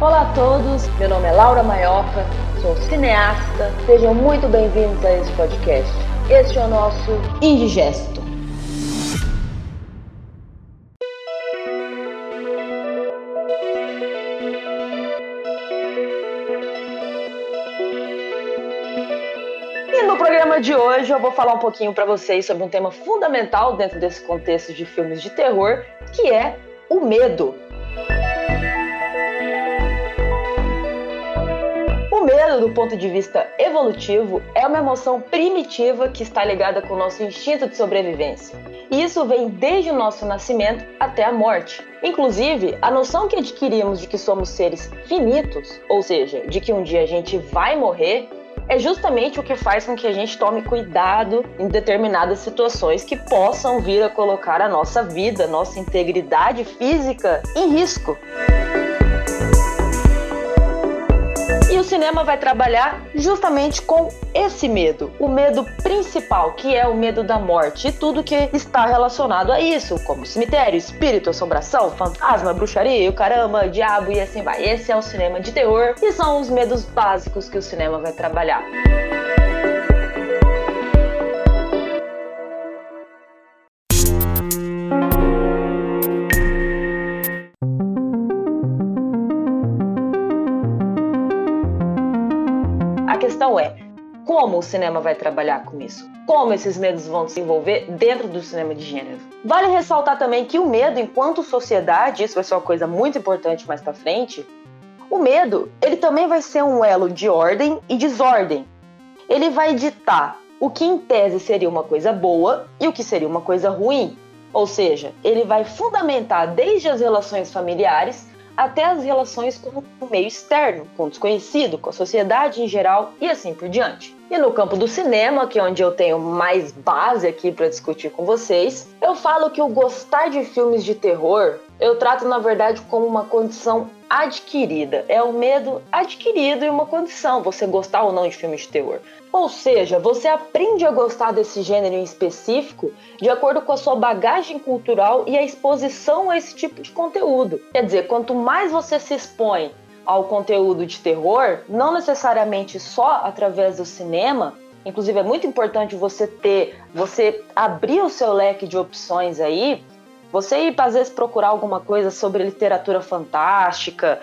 Olá a todos, meu nome é Laura Maioca, sou cineasta. Sejam muito bem-vindos a esse podcast. Este é o nosso Indigesto. No programa de hoje eu vou falar um pouquinho para vocês sobre um tema fundamental dentro desse contexto de filmes de terror, que é o medo. Do ponto de vista evolutivo, é uma emoção primitiva que está ligada com o nosso instinto de sobrevivência. E isso vem desde o nosso nascimento até a morte. Inclusive, a noção que adquirimos de que somos seres finitos, ou seja, de que um dia a gente vai morrer, é justamente o que faz com que a gente tome cuidado em determinadas situações que possam vir a colocar a nossa vida, nossa integridade física em risco. E o cinema vai trabalhar justamente com esse medo, o medo principal, que é o medo da morte e tudo que está relacionado a isso, como cemitério, espírito, assombração, fantasma, bruxaria, o caramba, diabo e assim vai. Esse é o cinema de terror e são os medos básicos que o cinema vai trabalhar. Cinema vai trabalhar com isso? Como esses medos vão se envolver dentro do cinema de gênero? Vale ressaltar também que o medo, enquanto sociedade, isso vai ser uma coisa muito importante mais para frente. O medo, ele também vai ser um elo de ordem e desordem. Ele vai ditar o que em tese seria uma coisa boa e o que seria uma coisa ruim. Ou seja, ele vai fundamentar desde as relações familiares até as relações com o meio externo, com o desconhecido, com a sociedade em geral e assim por diante. E no campo do cinema, que é onde eu tenho mais base aqui para discutir com vocês, eu falo que o gostar de filmes de terror eu trato na verdade como uma condição adquirida. É o medo adquirido e uma condição, você gostar ou não de filmes de terror. Ou seja, você aprende a gostar desse gênero em específico de acordo com a sua bagagem cultural e a exposição a esse tipo de conteúdo. Quer dizer, quanto mais você se expõe ao conteúdo de terror, não necessariamente só através do cinema, inclusive é muito importante você ter, você abrir o seu leque de opções aí você ir, às vezes, procurar alguma coisa sobre literatura fantástica,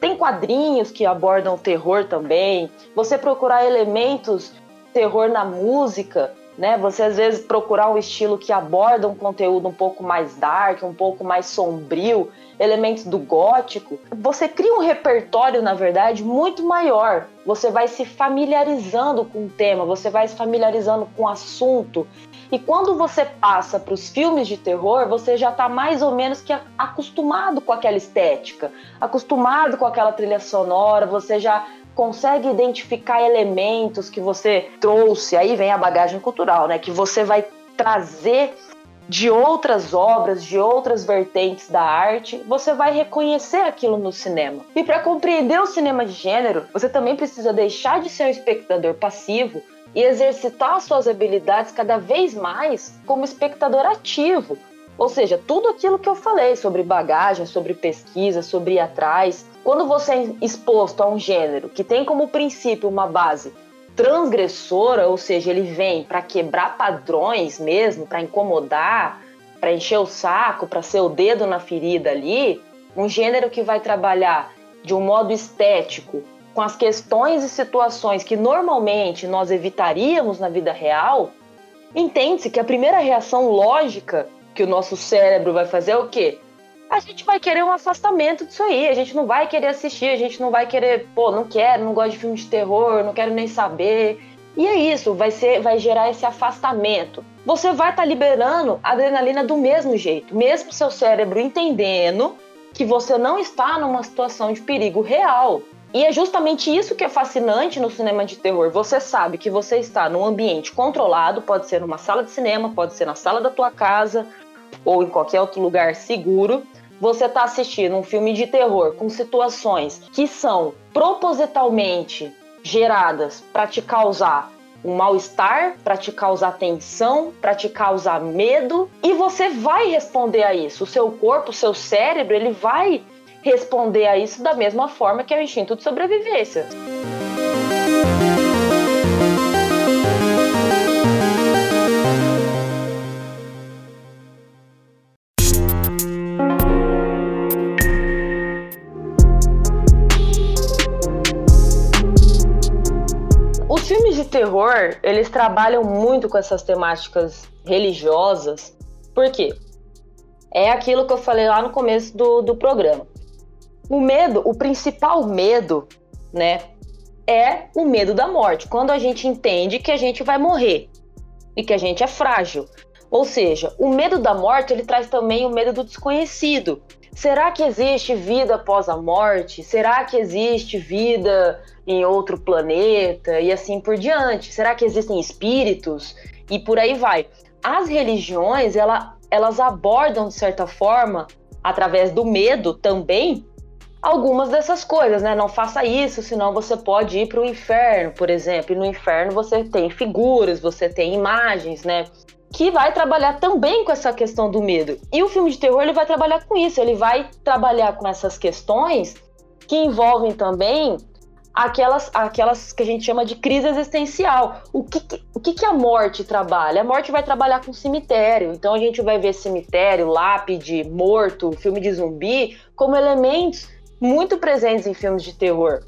tem quadrinhos que abordam o terror também. Você procurar elementos terror na música, né? Você às vezes procurar um estilo que aborda um conteúdo um pouco mais dark, um pouco mais sombrio, elementos do gótico. Você cria um repertório, na verdade, muito maior. Você vai se familiarizando com o tema, você vai se familiarizando com o assunto. E quando você passa para os filmes de terror, você já está mais ou menos que acostumado com aquela estética, acostumado com aquela trilha sonora, você já consegue identificar elementos que você trouxe. Aí vem a bagagem cultural, né? Que você vai trazer de outras obras, de outras vertentes da arte, você vai reconhecer aquilo no cinema. E para compreender o cinema de gênero, você também precisa deixar de ser um espectador passivo e exercitar suas habilidades cada vez mais como espectador ativo. Ou seja, tudo aquilo que eu falei sobre bagagem, sobre pesquisa, sobre ir atrás. Quando você é exposto a um gênero que tem como princípio uma base transgressora, ou seja, ele vem para quebrar padrões mesmo, para incomodar, para encher o saco, para ser o dedo na ferida ali, um gênero que vai trabalhar de um modo estético, com as questões e situações que normalmente nós evitaríamos na vida real, entende-se que a primeira reação lógica que o nosso cérebro vai fazer é o quê? A gente vai querer um afastamento disso aí, a gente não vai querer assistir, a gente não vai querer, pô, não quero, não gosto de filme de terror, não quero nem saber. E é isso, vai ser, vai gerar esse afastamento. Você vai estar tá liberando adrenalina do mesmo jeito, mesmo seu cérebro entendendo que você não está numa situação de perigo real. E é justamente isso que é fascinante no cinema de terror. Você sabe que você está num ambiente controlado, pode ser numa sala de cinema, pode ser na sala da tua casa ou em qualquer outro lugar seguro. Você está assistindo um filme de terror com situações que são propositalmente geradas para te causar um mal-estar, para te causar tensão, para te causar medo, e você vai responder a isso. O seu corpo, o seu cérebro, ele vai responder a isso da mesma forma que é o instinto de sobrevivência. Terror, eles trabalham muito com essas temáticas religiosas. Por quê? É aquilo que eu falei lá no começo do, do programa. O medo, o principal medo, né, é o medo da morte. Quando a gente entende que a gente vai morrer e que a gente é frágil. Ou seja, o medo da morte, ele traz também o medo do desconhecido. Será que existe vida após a morte? Será que existe vida em outro planeta e assim por diante? Será que existem espíritos? E por aí vai. As religiões, ela, elas abordam de certa forma, através do medo também, algumas dessas coisas, né? Não faça isso, senão você pode ir para o inferno, por exemplo. E no inferno você tem figuras, você tem imagens, né? Que vai trabalhar também com essa questão do medo. E o filme de terror ele vai trabalhar com isso, ele vai trabalhar com essas questões que envolvem também aquelas, aquelas que a gente chama de crise existencial. O que, o que, que a morte trabalha? A morte vai trabalhar com cemitério. Então a gente vai ver cemitério, lápide, morto, filme de zumbi como elementos muito presentes em filmes de terror.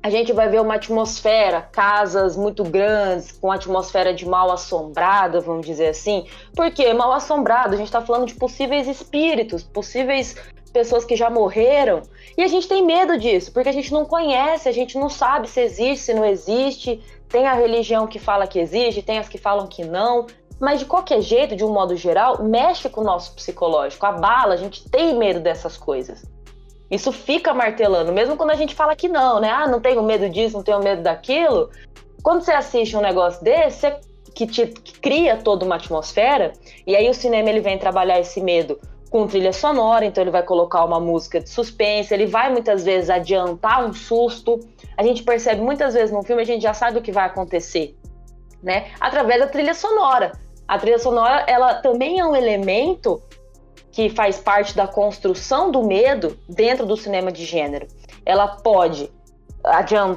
A gente vai ver uma atmosfera, casas muito grandes, com atmosfera de mal assombrada, vamos dizer assim. Por que mal assombrado? A gente está falando de possíveis espíritos, possíveis pessoas que já morreram. E a gente tem medo disso, porque a gente não conhece, a gente não sabe se existe, se não existe. Tem a religião que fala que existe, tem as que falam que não. Mas de qualquer jeito, de um modo geral, mexe com o nosso psicológico, abala, a gente tem medo dessas coisas. Isso fica martelando, mesmo quando a gente fala que não, né? Ah, não tenho medo disso, não tenho medo daquilo. Quando você assiste um negócio desse, que, te, que cria toda uma atmosfera, e aí o cinema ele vem trabalhar esse medo com trilha sonora, então ele vai colocar uma música de suspense, ele vai muitas vezes adiantar um susto. A gente percebe muitas vezes no filme, a gente já sabe o que vai acontecer, né? Através da trilha sonora. A trilha sonora, ela também é um elemento que faz parte da construção do medo dentro do cinema de gênero. Ela pode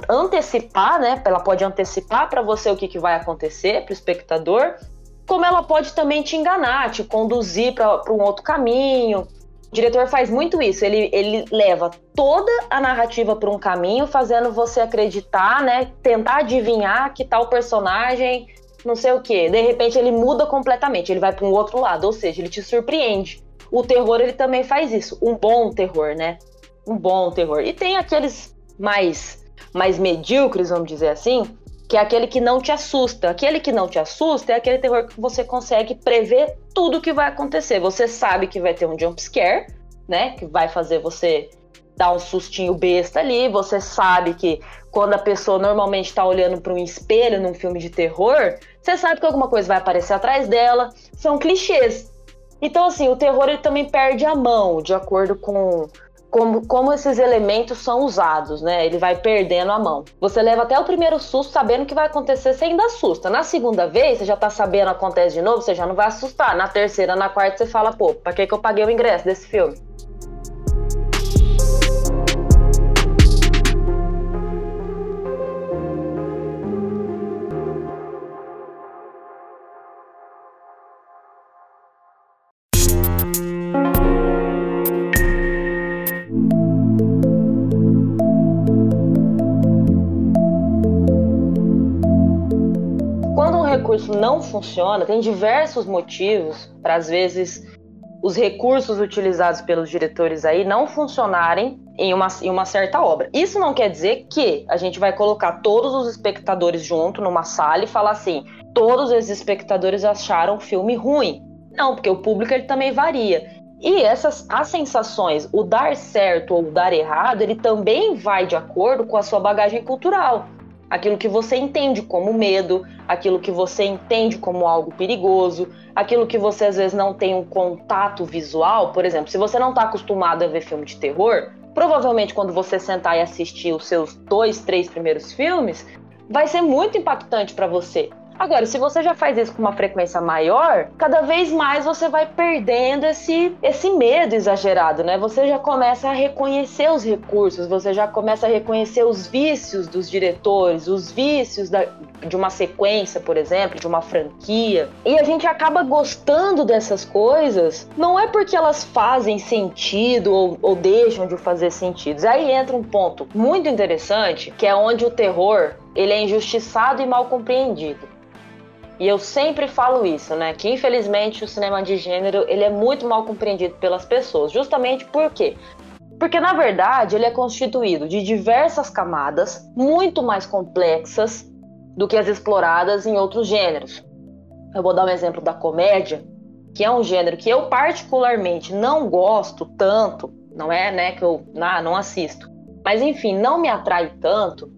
antecipar, né? Ela pode antecipar para você o que, que vai acontecer para o espectador, como ela pode também te enganar, te conduzir para um outro caminho. O diretor faz muito isso, ele, ele leva toda a narrativa para um caminho, fazendo você acreditar, né? Tentar adivinhar que tal personagem, não sei o que. De repente ele muda completamente, ele vai para um outro lado, ou seja, ele te surpreende o terror ele também faz isso, um bom terror, né? Um bom terror. E tem aqueles mais mais medíocres, vamos dizer assim, que é aquele que não te assusta. Aquele que não te assusta é aquele terror que você consegue prever tudo o que vai acontecer. Você sabe que vai ter um jump scare, né? Que vai fazer você dar um sustinho besta ali. Você sabe que quando a pessoa normalmente está olhando para um espelho num filme de terror, você sabe que alguma coisa vai aparecer atrás dela. São clichês. Então, assim, o terror ele também perde a mão, de acordo com como, como esses elementos são usados, né? Ele vai perdendo a mão. Você leva até o primeiro susto sabendo o que vai acontecer, você ainda assusta. Na segunda vez, você já tá sabendo acontece de novo, você já não vai assustar. Na terceira, na quarta, você fala, pô, pra que, que eu paguei o ingresso desse filme? Recurso não funciona, tem diversos motivos para às vezes os recursos utilizados pelos diretores aí não funcionarem em uma, em uma certa obra. Isso não quer dizer que a gente vai colocar todos os espectadores junto numa sala e falar assim: todos esses espectadores acharam o filme ruim. Não, porque o público ele também varia. E essas as sensações, o dar certo ou o dar errado, ele também vai de acordo com a sua bagagem cultural aquilo que você entende como medo, aquilo que você entende como algo perigoso, aquilo que você às vezes não tem um contato visual. Por exemplo, se você não está acostumado a ver filme de terror, provavelmente quando você sentar e assistir os seus dois, três primeiros filmes, vai ser muito impactante para você. Agora, se você já faz isso com uma frequência maior, cada vez mais você vai perdendo esse, esse medo exagerado, né? Você já começa a reconhecer os recursos, você já começa a reconhecer os vícios dos diretores, os vícios da, de uma sequência, por exemplo, de uma franquia. E a gente acaba gostando dessas coisas, não é porque elas fazem sentido ou, ou deixam de fazer sentido. Aí entra um ponto muito interessante, que é onde o terror ele é injustiçado e mal compreendido. E eu sempre falo isso, né? Que infelizmente o cinema de gênero ele é muito mal compreendido pelas pessoas, justamente por quê? Porque na verdade ele é constituído de diversas camadas muito mais complexas do que as exploradas em outros gêneros. Eu vou dar um exemplo da comédia, que é um gênero que eu particularmente não gosto tanto, não é, né, que eu ah, não assisto. Mas enfim, não me atrai tanto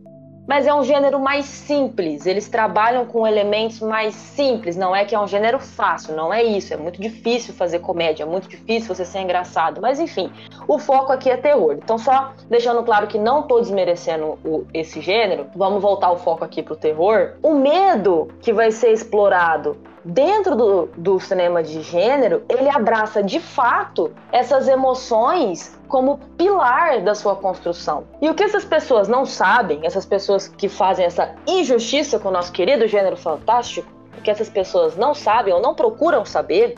mas é um gênero mais simples. Eles trabalham com elementos mais simples. Não é que é um gênero fácil, não é isso. É muito difícil fazer comédia, é muito difícil você ser engraçado. Mas enfim, o foco aqui é terror. Então, só deixando claro que não estou desmerecendo o, esse gênero, vamos voltar o foco aqui pro terror. O medo que vai ser explorado dentro do, do cinema de gênero, ele abraça de fato essas emoções como pilar da sua construção. E o que essas pessoas não sabem, essas pessoas que fazem essa injustiça com o nosso querido gênero fantástico, o que essas pessoas não sabem ou não procuram saber,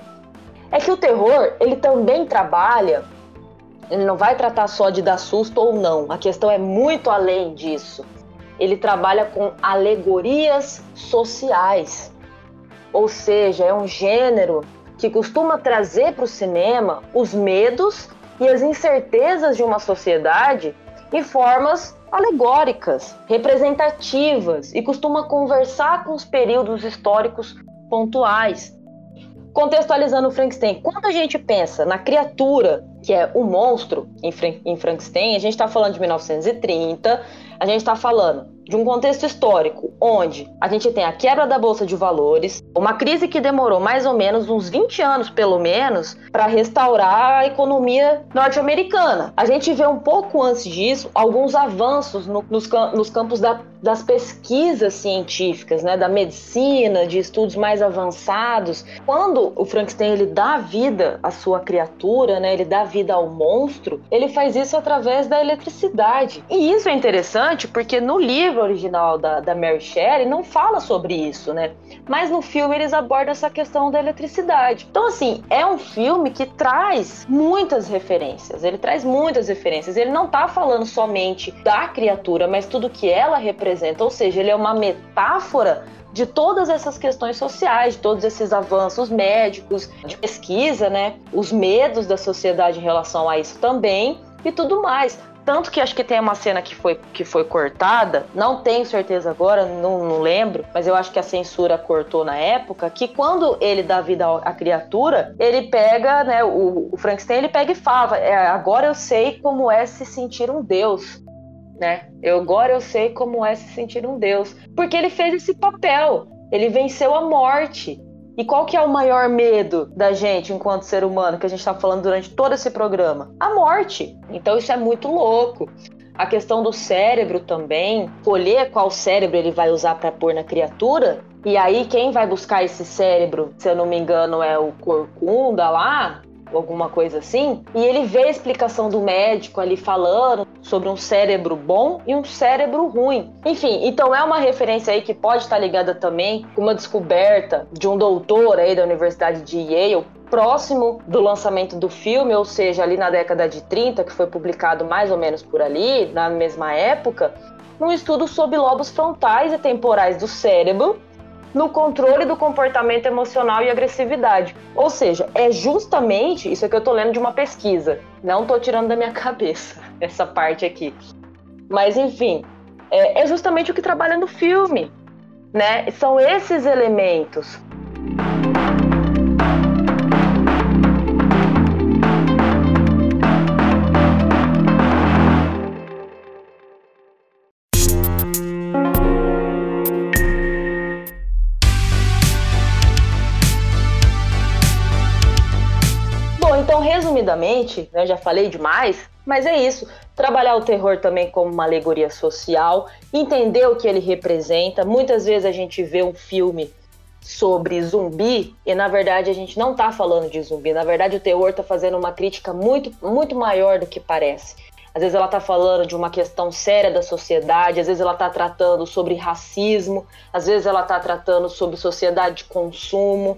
é que o terror, ele também trabalha, ele não vai tratar só de dar susto ou não, a questão é muito além disso. Ele trabalha com alegorias sociais. Ou seja, é um gênero que costuma trazer para o cinema os medos e as incertezas de uma sociedade em formas alegóricas, representativas e costuma conversar com os períodos históricos pontuais. Contextualizando o Frankenstein, quando a gente pensa na criatura que é o monstro em, Frankenstein, a gente está falando de 1930, a gente está falando de um contexto histórico onde a gente tem a quebra da bolsa de valores, uma crise que demorou mais ou menos uns 20 anos, pelo menos, para restaurar a economia norte-americana. A gente vê um pouco antes disso alguns avanços no, nos, nos, campos da, das pesquisas científicas, né, da medicina, de estudos mais avançados. Quando o Frankenstein ele dá vida à sua criatura, né, ele dá vida ao monstro, ele faz isso através da eletricidade. E isso é interessante porque no livro original da, da Mary Shelley não fala sobre isso, né? Mas no filme eles abordam essa questão da eletricidade. Então, assim, é um filme que traz muitas referências. Ele traz muitas referências. Ele não tá falando somente da criatura, mas tudo que ela representa. Ou seja, ele é uma metáfora de todas essas questões sociais, de todos esses avanços médicos, de pesquisa, né? Os medos da sociedade em relação a isso também e tudo mais. Tanto que acho que tem uma cena que foi, que foi cortada, não tenho certeza agora, não, não lembro, mas eu acho que a censura cortou na época, que quando ele dá vida à criatura, ele pega, né, o, o Frankenstein, ele pega e fala, é, agora eu sei como é se sentir um deus né? Eu agora eu sei como é se sentir um deus, porque ele fez esse papel. Ele venceu a morte. E qual que é o maior medo da gente enquanto ser humano que a gente está falando durante todo esse programa? A morte. Então isso é muito louco. A questão do cérebro também, escolher qual cérebro ele vai usar para pôr na criatura. E aí quem vai buscar esse cérebro, se eu não me engano, é o Corcunda lá, alguma coisa assim, e ele vê a explicação do médico ali falando sobre um cérebro bom e um cérebro ruim. Enfim, então é uma referência aí que pode estar ligada também com uma descoberta de um doutor aí da Universidade de Yale próximo do lançamento do filme, ou seja, ali na década de 30, que foi publicado mais ou menos por ali, na mesma época, um estudo sobre lobos frontais e temporais do cérebro no controle do comportamento emocional e agressividade. Ou seja, é justamente isso que eu tô lendo de uma pesquisa. Não tô tirando da minha cabeça essa parte aqui. Mas enfim, é, é justamente o que trabalha no filme, né? São esses elementos. Rapidamente, né, já falei demais, mas é isso. Trabalhar o terror também como uma alegoria social, entender o que ele representa. Muitas vezes a gente vê um filme sobre zumbi e na verdade a gente não está falando de zumbi. Na verdade o terror está fazendo uma crítica muito, muito maior do que parece. Às vezes ela está falando de uma questão séria da sociedade, às vezes ela está tratando sobre racismo, às vezes ela está tratando sobre sociedade de consumo.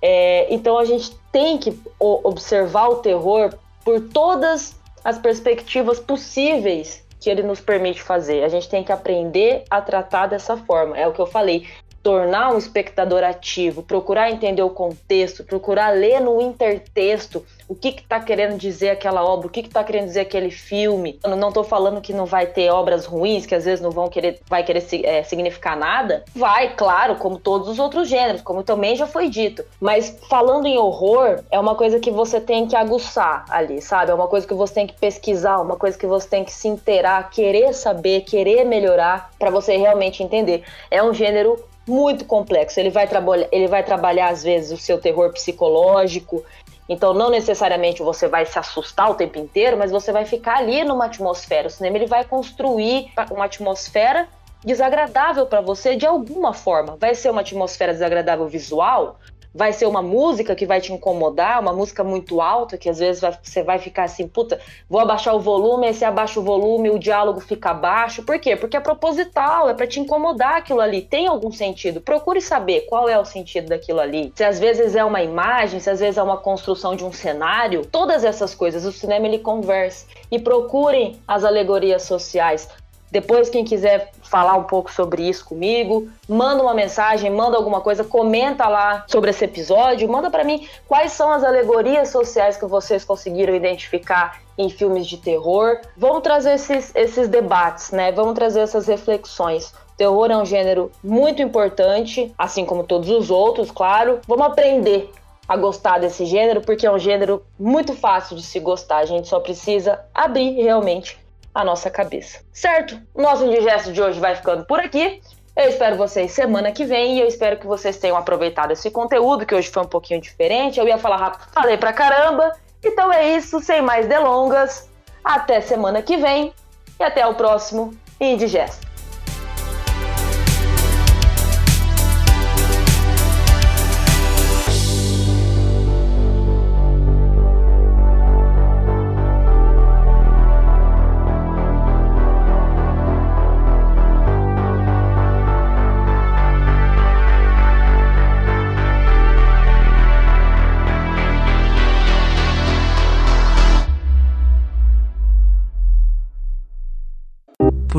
É, então a gente tem que observar o terror por todas as perspectivas possíveis que ele nos permite fazer. A gente tem que aprender a tratar dessa forma. É o que eu falei tornar um espectador ativo, procurar entender o contexto, procurar ler no intertexto o que está querendo dizer aquela obra, o que está querendo dizer aquele filme. Eu não estou falando que não vai ter obras ruins, que às vezes não vão querer, vai querer é, significar nada. Vai, claro, como todos os outros gêneros, como também já foi dito. Mas falando em horror, é uma coisa que você tem que aguçar ali, sabe? É uma coisa que você tem que pesquisar, uma coisa que você tem que se inteirar, querer saber, querer melhorar para você realmente entender. É um gênero muito complexo. Ele vai, ele vai trabalhar, às vezes, o seu terror psicológico. Então, não necessariamente você vai se assustar o tempo inteiro, mas você vai ficar ali numa atmosfera. O cinema ele vai construir uma atmosfera desagradável para você de alguma forma. Vai ser uma atmosfera desagradável visual, vai ser uma música que vai te incomodar, uma música muito alta, que às vezes vai, você vai ficar assim, puta, vou abaixar o volume, aí você abaixa o volume, o diálogo fica baixo. Por quê? Porque é proposital, é para te incomodar aquilo ali. Tem algum sentido? Procure saber qual é o sentido daquilo ali. Se às vezes é uma imagem, se às vezes é uma construção de um cenário, todas essas coisas, o cinema ele conversa. E procurem as alegorias sociais. Depois, quem quiser falar um pouco sobre isso comigo, manda uma mensagem, manda alguma coisa, comenta lá sobre esse episódio, manda para mim quais são as alegorias sociais que vocês conseguiram identificar em filmes de terror. Vamos trazer esses, esses debates, né? Vamos trazer essas reflexões. Terror é um gênero muito importante, assim como todos os outros, claro. Vamos aprender a gostar desse gênero, porque é um gênero muito fácil de se gostar. A gente só precisa abrir realmente a nossa cabeça. Certo? Nosso indigesto de hoje vai ficando por aqui. Eu espero vocês semana que vem e eu espero que vocês tenham aproveitado esse conteúdo, que hoje foi um pouquinho diferente. Eu ia falar rápido, falei pra caramba. Então é isso, sem mais delongas. Até semana que vem e até o próximo Indigesto.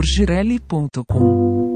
girelli.com.